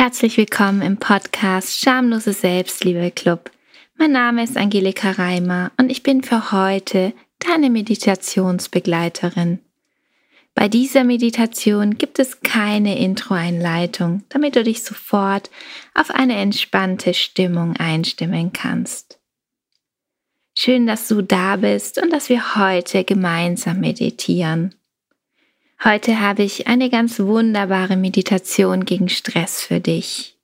Herzlich willkommen im Podcast Schamlose Selbstliebe Club. Mein Name ist Angelika Reimer und ich bin für heute deine Meditationsbegleiterin. Bei dieser Meditation gibt es keine Intro-Einleitung, damit du dich sofort auf eine entspannte Stimmung einstimmen kannst. Schön, dass du da bist und dass wir heute gemeinsam meditieren. Heute habe ich eine ganz wunderbare Meditation gegen Stress für dich.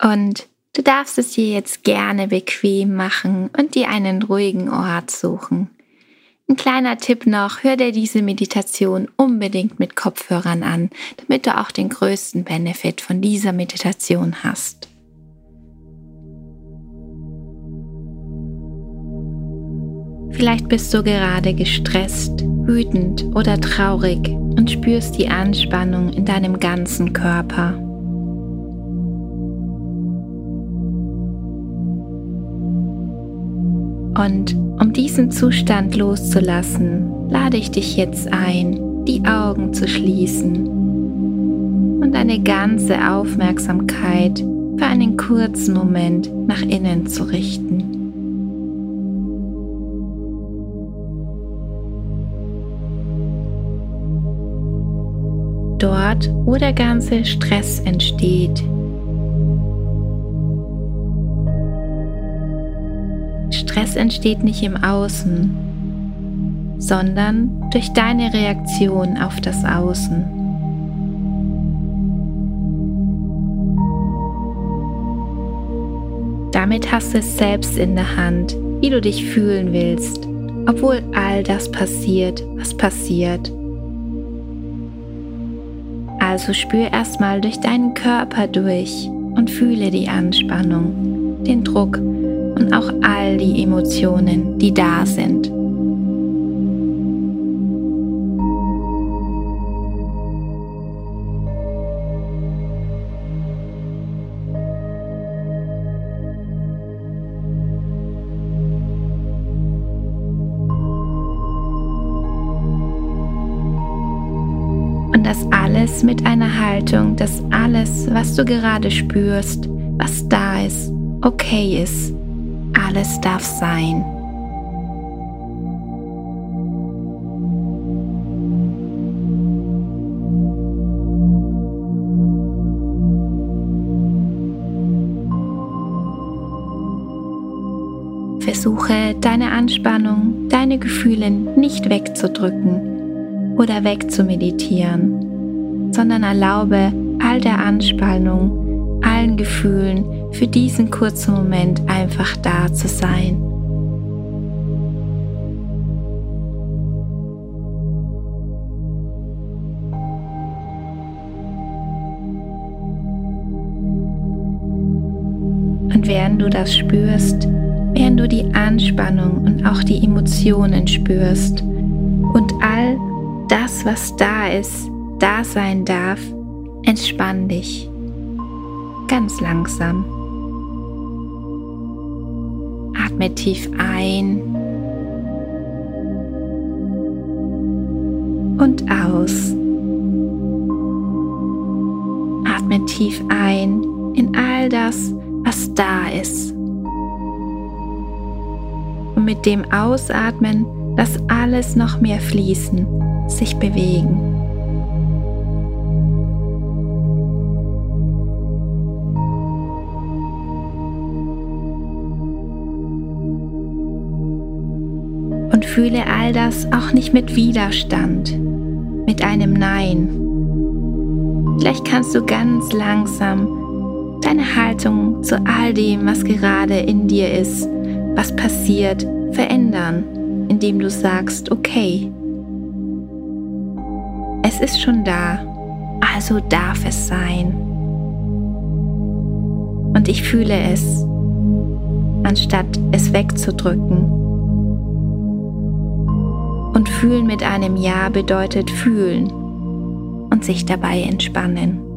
Und du darfst es dir jetzt gerne bequem machen und dir einen ruhigen Ort suchen. Ein kleiner Tipp noch, hör dir diese Meditation unbedingt mit Kopfhörern an, damit du auch den größten Benefit von dieser Meditation hast. Vielleicht bist du gerade gestresst, wütend oder traurig und spürst die Anspannung in deinem ganzen Körper. Und um diesen Zustand loszulassen, lade ich dich jetzt ein, die Augen zu schließen und deine ganze Aufmerksamkeit für einen kurzen Moment nach innen zu richten. Dort, wo der ganze Stress entsteht. Stress entsteht nicht im Außen, sondern durch deine Reaktion auf das Außen. Damit hast du es selbst in der Hand, wie du dich fühlen willst, obwohl all das passiert, was passiert. Also spür erstmal durch deinen Körper durch und fühle die Anspannung, den Druck und auch all die Emotionen, die da sind. Was du gerade spürst, was da ist, okay ist. Alles darf sein. Versuche deine Anspannung, deine Gefühle nicht wegzudrücken oder wegzumeditieren, sondern erlaube all der Anspannung, allen Gefühlen für diesen kurzen Moment einfach da zu sein. Und während du das spürst, während du die Anspannung und auch die Emotionen spürst und all das, was da ist, da sein darf, entspann dich. Ganz langsam. Atme tief ein und aus. Atme tief ein in all das, was da ist. Und mit dem Ausatmen lass alles noch mehr fließen sich bewegen. Fühle all das auch nicht mit Widerstand, mit einem Nein. Vielleicht kannst du ganz langsam deine Haltung zu all dem, was gerade in dir ist, was passiert, verändern, indem du sagst, okay, es ist schon da, also darf es sein. Und ich fühle es, anstatt es wegzudrücken. Fühlen mit einem Ja bedeutet fühlen und sich dabei entspannen.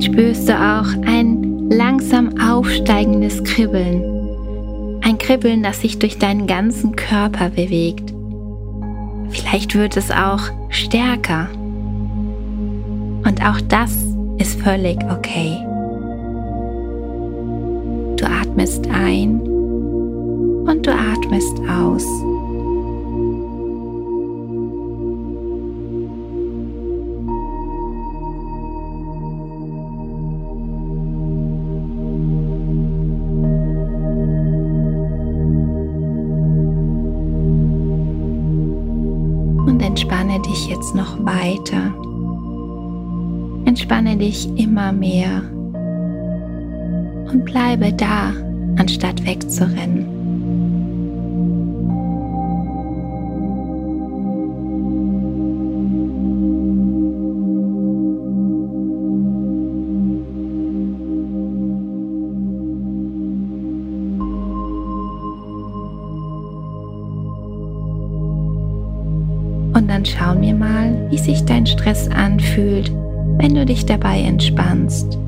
Vielleicht spürst du auch ein langsam aufsteigendes Kribbeln. Ein Kribbeln, das sich durch deinen ganzen Körper bewegt. Vielleicht wird es auch stärker. Und auch das ist völlig okay. Du atmest ein und du atmest aus. Und entspanne dich jetzt noch weiter. Entspanne dich immer mehr und bleibe da, anstatt wegzurennen. Dann schauen wir mal, wie sich dein Stress anfühlt, wenn du dich dabei entspannst.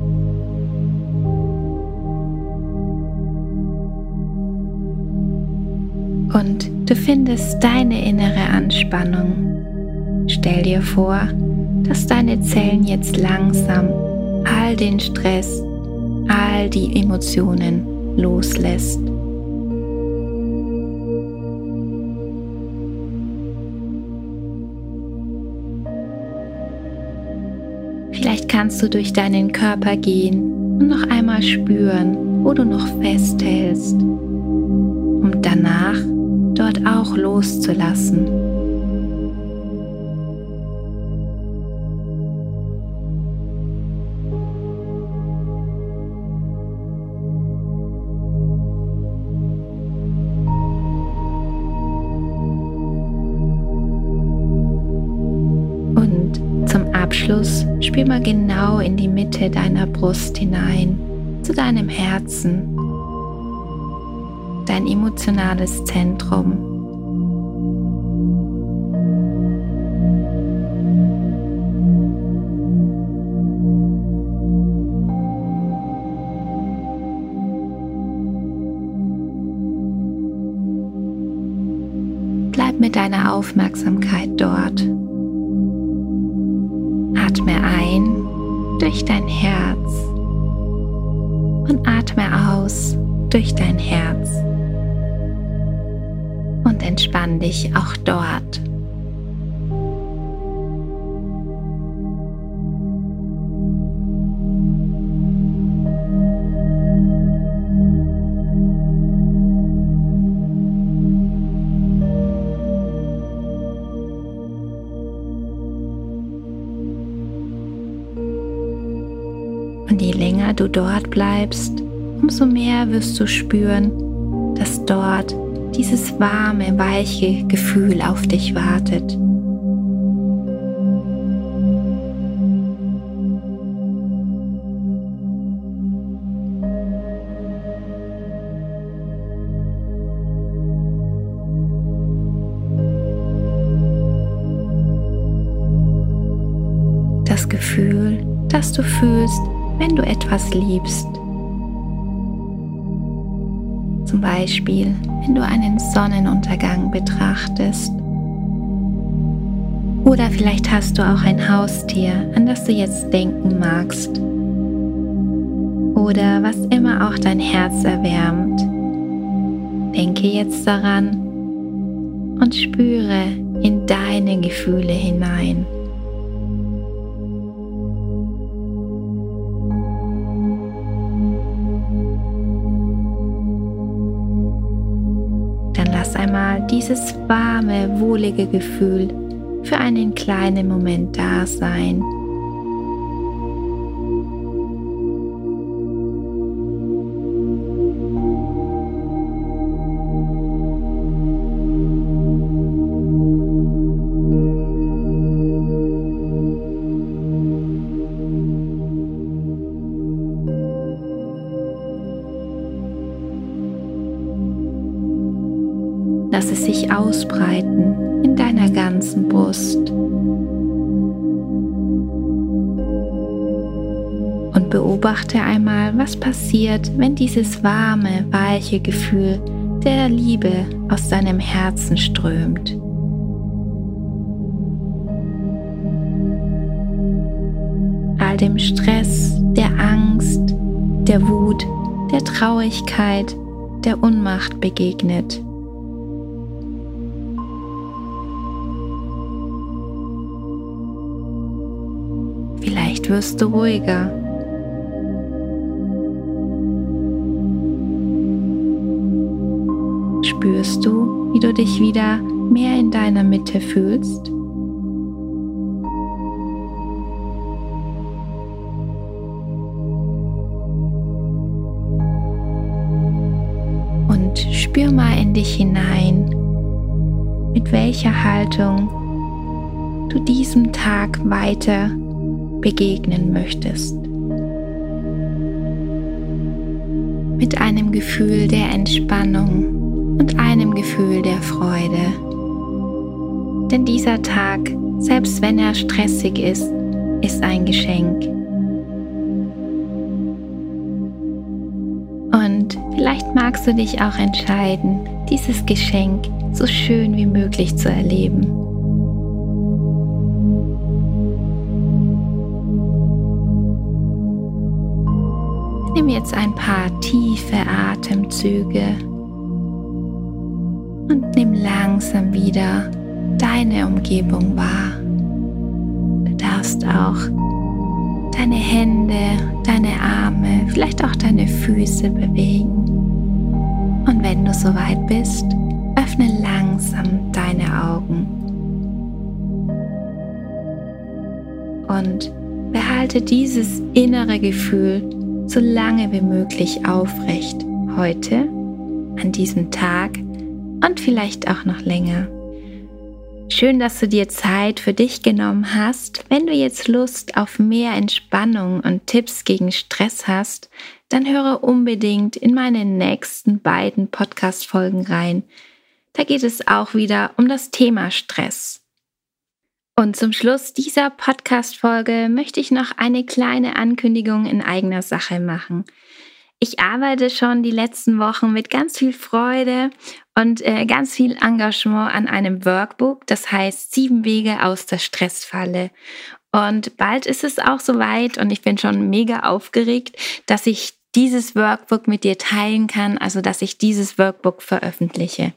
Und du findest deine innere Anspannung. Stell dir vor, dass deine Zellen jetzt langsam all den Stress, all die Emotionen loslässt. Vielleicht kannst du durch deinen Körper gehen und noch einmal spüren, wo du noch festhältst, um danach dort auch loszulassen. Spür mal genau in die Mitte deiner Brust hinein, zu deinem Herzen, dein emotionales Zentrum. Bleib mit deiner Aufmerksamkeit dort. Durch dein Herz und atme aus durch dein Herz. Und entspann dich auch dort. Und je länger du dort bleibst, umso mehr wirst du spüren, dass dort dieses warme, weiche Gefühl auf dich wartet. Das Gefühl, das du fühlst, wenn du etwas liebst. Zum Beispiel, wenn du einen Sonnenuntergang betrachtest. Oder vielleicht hast du auch ein Haustier, an das du jetzt denken magst. Oder was immer auch dein Herz erwärmt. Denke jetzt daran und spüre in deine Gefühle hinein. Dieses warme, wohlige Gefühl für einen kleinen Moment da sein. Lass es sich ausbreiten in deiner ganzen Brust. Und beobachte einmal, was passiert, wenn dieses warme, weiche Gefühl der Liebe aus deinem Herzen strömt. All dem Stress, der Angst, der Wut, der Traurigkeit, der Unmacht begegnet. Vielleicht wirst du ruhiger. Spürst du, wie du dich wieder mehr in deiner Mitte fühlst? Und spür mal in dich hinein, mit welcher Haltung du diesem Tag weiter begegnen möchtest. Mit einem Gefühl der Entspannung und einem Gefühl der Freude. Denn dieser Tag, selbst wenn er stressig ist, ist ein Geschenk. Und vielleicht magst du dich auch entscheiden, dieses Geschenk so schön wie möglich zu erleben. Nimm jetzt ein paar tiefe Atemzüge und nimm langsam wieder deine Umgebung wahr. Du darfst auch deine Hände, deine Arme, vielleicht auch deine Füße bewegen. Und wenn du soweit bist, öffne langsam deine Augen. Und behalte dieses innere Gefühl so lange wie möglich aufrecht heute, an diesem Tag und vielleicht auch noch länger. Schön, dass du dir Zeit für dich genommen hast. Wenn du jetzt Lust auf mehr Entspannung und Tipps gegen Stress hast, dann höre unbedingt in meine nächsten beiden Podcast-Folgen rein. Da geht es auch wieder um das Thema Stress. Und zum Schluss dieser Podcast-Folge möchte ich noch eine kleine Ankündigung in eigener Sache machen. Ich arbeite schon die letzten Wochen mit ganz viel Freude und äh, ganz viel Engagement an einem Workbook, das heißt Sieben Wege aus der Stressfalle. Und bald ist es auch soweit und ich bin schon mega aufgeregt, dass ich dieses Workbook mit dir teilen kann, also dass ich dieses Workbook veröffentliche.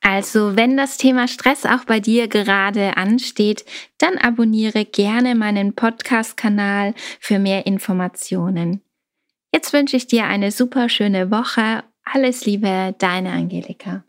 Also, wenn das Thema Stress auch bei dir gerade ansteht, dann abonniere gerne meinen Podcast-Kanal für mehr Informationen. Jetzt wünsche ich dir eine super schöne Woche. Alles Liebe, deine Angelika.